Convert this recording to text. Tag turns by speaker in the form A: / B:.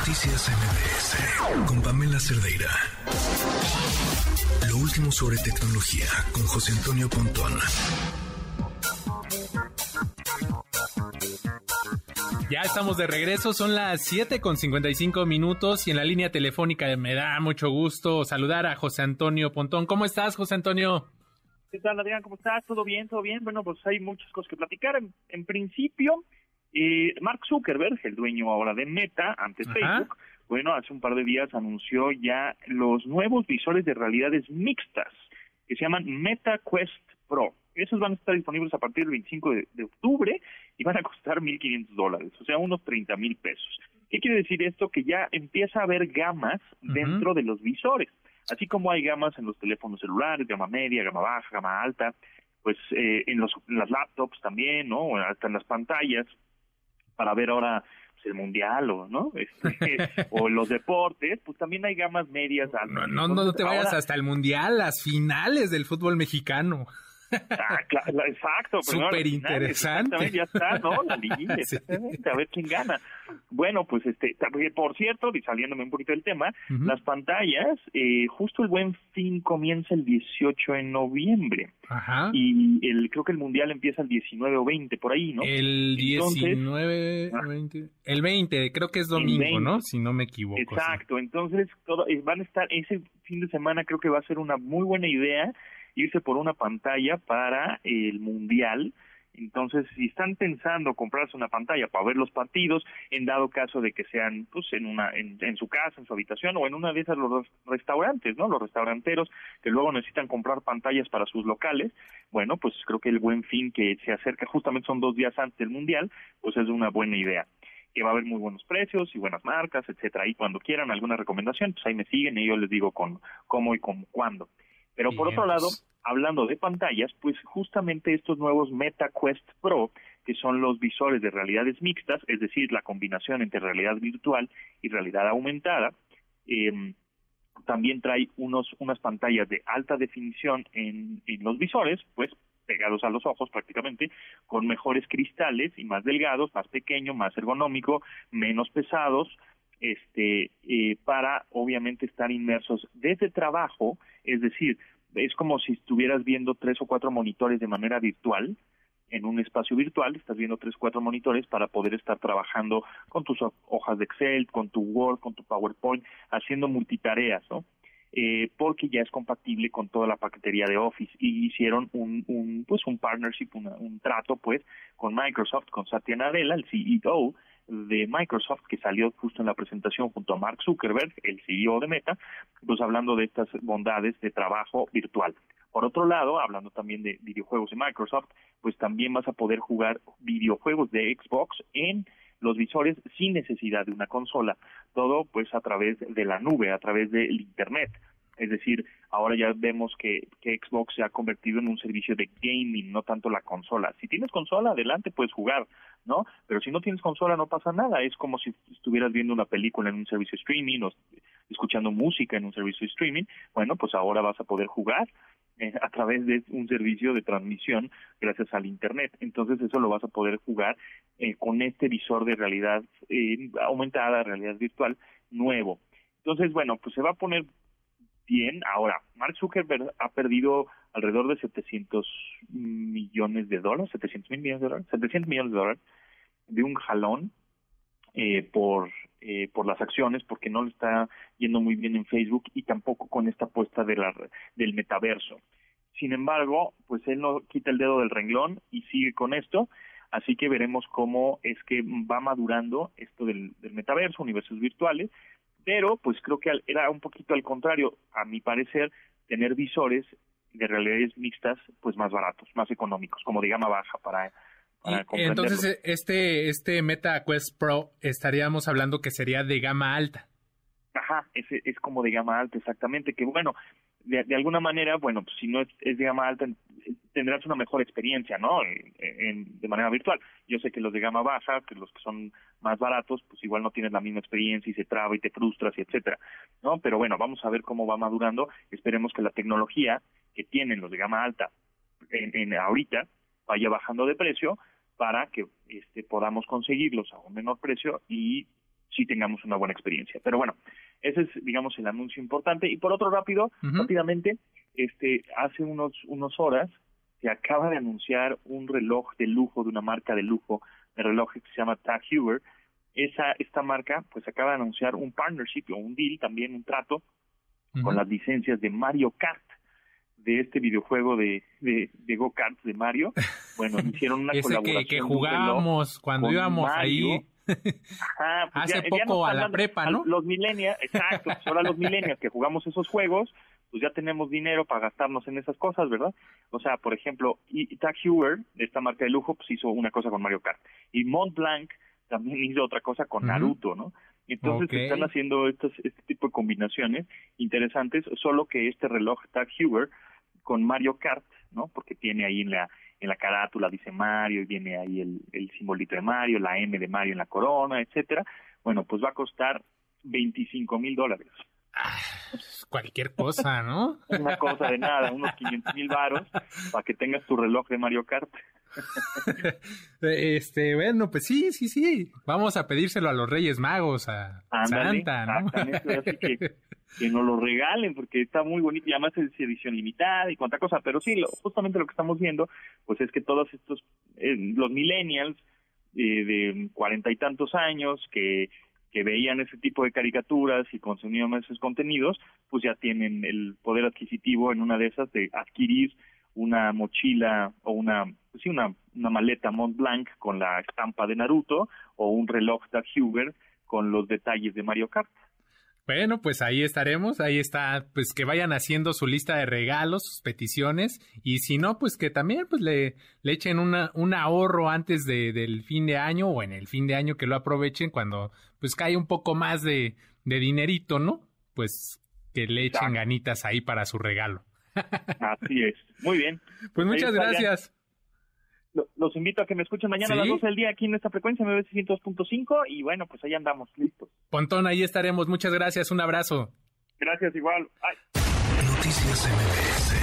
A: Noticias MBS con Pamela Cerdeira. Lo último sobre tecnología con José Antonio Pontón.
B: Ya estamos de regreso, son las 7 con 55 minutos y en la línea telefónica me da mucho gusto saludar a José Antonio Pontón. ¿Cómo estás, José Antonio?
C: ¿Qué tal, Adrián? ¿Cómo estás? ¿Todo bien? ¿Todo bien? Bueno, pues hay muchas cosas que platicar. En, principio, eh, Mark Zuckerberg, el dueño ahora de Meta, antes Facebook, bueno, hace un par de días anunció ya los nuevos visores de realidades mixtas que se llaman Meta Quest Pro. Esos van a estar disponibles a partir del 25 de, octubre y van a costar 1.500 dólares, o sea, unos 30 mil pesos. ¿Qué quiere decir esto? Que ya empieza a haber gamas dentro de los visores. Así como hay gamas en los teléfonos celulares, gama media, gama baja, gama alta, pues eh, en, los, las laptops también, ¿no? Hasta en las pantallas, para ver ahora pues, el mundial o no este, o los deportes pues también hay gamas medias
B: altas. No no, no te vayas hasta el mundial las finales del fútbol mexicano
C: Ah, claro, exacto.
B: Súper interesante.
C: Ya está, ¿no? La liguilla, a ver quién gana. Bueno, pues este, por cierto, y saliéndome un poquito del tema, las pantallas, eh, justo el buen fin comienza el 18 de noviembre. Ajá. Y el, creo que el mundial empieza el 19 o 20, por ahí, ¿no?
B: El 19, 20, ah. el 20, creo que es domingo, ¿no? Si no me equivoco.
C: Exacto, entonces todo, eh, van a estar, ese fin de semana creo que va a ser una muy buena idea irse por una pantalla para el Mundial. Entonces, si están pensando comprarse una pantalla para ver los partidos, en dado caso de que sean pues en una en, su casa, en su habitación o en una de esas los restaurantes, ¿no? Los restauranteros que luego necesitan comprar pantallas para sus locales, bueno, pues creo que el buen fin que se acerca justamente son dos días antes del mundial, pues es una buena idea que va a haber muy buenos precios y buenas marcas, etcétera. Y cuando quieran alguna recomendación, pues ahí me siguen y yo les digo con cómo y con cuándo. Pero por otro lado, hablando de pantallas, pues justamente estos nuevos Meta Quest Pro, que son los visores de realidades mixtas, es decir, la combinación entre realidad virtual y realidad aumentada, eh, también trae unos, unas pantallas de alta definición en, en los visores, pues pegados a los ojos prácticamente, con mejores cristales y más delgados, más pequeño, más ergonómico, menos pesados, este, eh, para obviamente estar inmersos desde trabajo, es decir, es como si estuvieras viendo tres o cuatro monitores de manera virtual, en un espacio virtual, estás viendo tres o cuatro monitores para poder estar trabajando con tus hojas de Excel, con tu Word, con tu PowerPoint, haciendo multitareas, ¿no? Eh, porque ya es compatible con toda la paquetería de Office y hicieron un, un pues un partnership, un trato pues con Microsoft, con Satya Nadella, el CEO, de Microsoft que salió justo en la presentación junto a Mark Zuckerberg, el CEO de Meta, pues hablando de estas bondades de trabajo virtual. Por otro lado, hablando también de videojuegos de Microsoft, pues también vas a poder jugar videojuegos de Xbox en los visores sin necesidad de una consola, todo pues a través de la nube, a través del Internet. Es decir, ahora ya vemos que, que, Xbox se ha convertido en un servicio de gaming, no tanto la consola. Si tienes consola, adelante puedes jugar, ¿no? Pero si no tienes consola no pasa nada, es como si estuvieras viendo una película en un servicio streaming o escuchando música en un servicio streaming, bueno, pues ahora vas a poder jugar eh, a través de un servicio de transmisión gracias al internet. Entonces eso lo vas a poder jugar eh, con este visor de realidad eh, aumentada, realidad virtual nuevo. Entonces, bueno, pues se va a poner bien. Ahora, Mark Zuckerberg ha perdido alrededor de 700 millones de dólares, 700 mil millones de dólares, 700 millones de dólares de un jalón eh, por eh, por las acciones porque no le está yendo muy bien en Facebook y tampoco con esta apuesta de la, del metaverso. Sin embargo, pues él no quita el dedo del renglón y sigue con esto, así que veremos cómo es que va madurando esto del, del metaverso, universos virtuales, pero pues creo que era un poquito al contrario, a mi parecer, tener visores de realidades mixtas pues más baratos, más económicos, como de gama baja para
B: entonces, este, este Meta Quest Pro estaríamos hablando que sería de gama alta.
C: Ajá, es, es como de gama alta, exactamente. Que bueno, de, alguna manera, bueno, pues si no es, es, de gama alta, tendrás una mejor experiencia, ¿no? En, de manera virtual. Yo sé que los de gama baja, que los que son más baratos, pues igual no tienes la misma experiencia y se traba y te frustras y etcétera, ¿no? Pero bueno, vamos a ver cómo va madurando. Esperemos que la tecnología que tienen los de gama alta en, en ahorita vaya bajando de precio para que este, podamos conseguirlos a un menor precio y sí tengamos una buena experiencia. Pero bueno, ese es, digamos, el anuncio importante. Y por otro rápido, rápidamente, este, hace unos, unos horas se acaba de anunciar un reloj de lujo de una marca de lujo de relojes que se llama Tag Heuer. Esa, esta marca, pues acaba de anunciar un partnership o un deal, también un trato con las licencias de Mario Kart de este videojuego de, de, de Go Karts de Mario. Bueno, hicieron una colaboración.
B: Que, que jugábamos cuando íbamos ahí. Pues Hace poco a la prepa, ¿no?
C: Los millennials, exacto, pues ahora los millennials que jugamos esos juegos, pues ya tenemos dinero para gastarnos en esas cosas, ¿verdad? O sea, por ejemplo, y Tag Heuer, esta marca de lujo, pues hizo una cosa con Mario Kart. Y Mont Blanc también hizo otra cosa con Naruto, ¿no? Entonces están haciendo estos, este tipo de combinaciones interesantes, solo que este reloj Tag Heuer con Mario Kart, ¿no? Porque tiene ahí en la en la carátula dice Mario y viene ahí el, el simbolito de Mario, la M de Mario en la corona, etcétera. Bueno, pues va a costar 25 mil dólares.
B: Ah, cualquier cosa, ¿no?
C: Una cosa de nada, unos 500 mil varos para que tengas tu reloj de Mario Kart.
B: este, bueno, pues sí, sí, sí. Vamos a pedírselo a los Reyes Magos, a Santa, ¿no?
C: Así que, que nos lo regalen porque está muy bonito y además es edición limitada y cuánta cosa. Pero sí, justamente lo que estamos viendo, pues es que todos estos, eh, los millennials eh, de cuarenta y tantos años que que veían ese tipo de caricaturas y consumían esos contenidos, pues ya tienen el poder adquisitivo en una de esas de adquirir una mochila o una, pues sí, una, una maleta Mont Blanc con la estampa de Naruto o un reloj de Huber con los detalles de Mario Kart.
B: Bueno, pues ahí estaremos, ahí está, pues que vayan haciendo su lista de regalos, sus peticiones, y si no, pues que también pues le, le echen una, un ahorro antes de, del fin de año o en el fin de año que lo aprovechen cuando pues cae un poco más de, de dinerito, ¿no? Pues que le echen ganitas ahí para su regalo.
C: Así es. Muy bien.
B: Pues muchas gracias.
C: Los invito a que me escuchen mañana a las 12 del día aquí en esta frecuencia, MBC 102.5 y bueno, pues ahí andamos, listos.
B: Pontón, ahí estaremos. Muchas gracias, un abrazo.
C: Gracias, igual.
A: Noticias MBS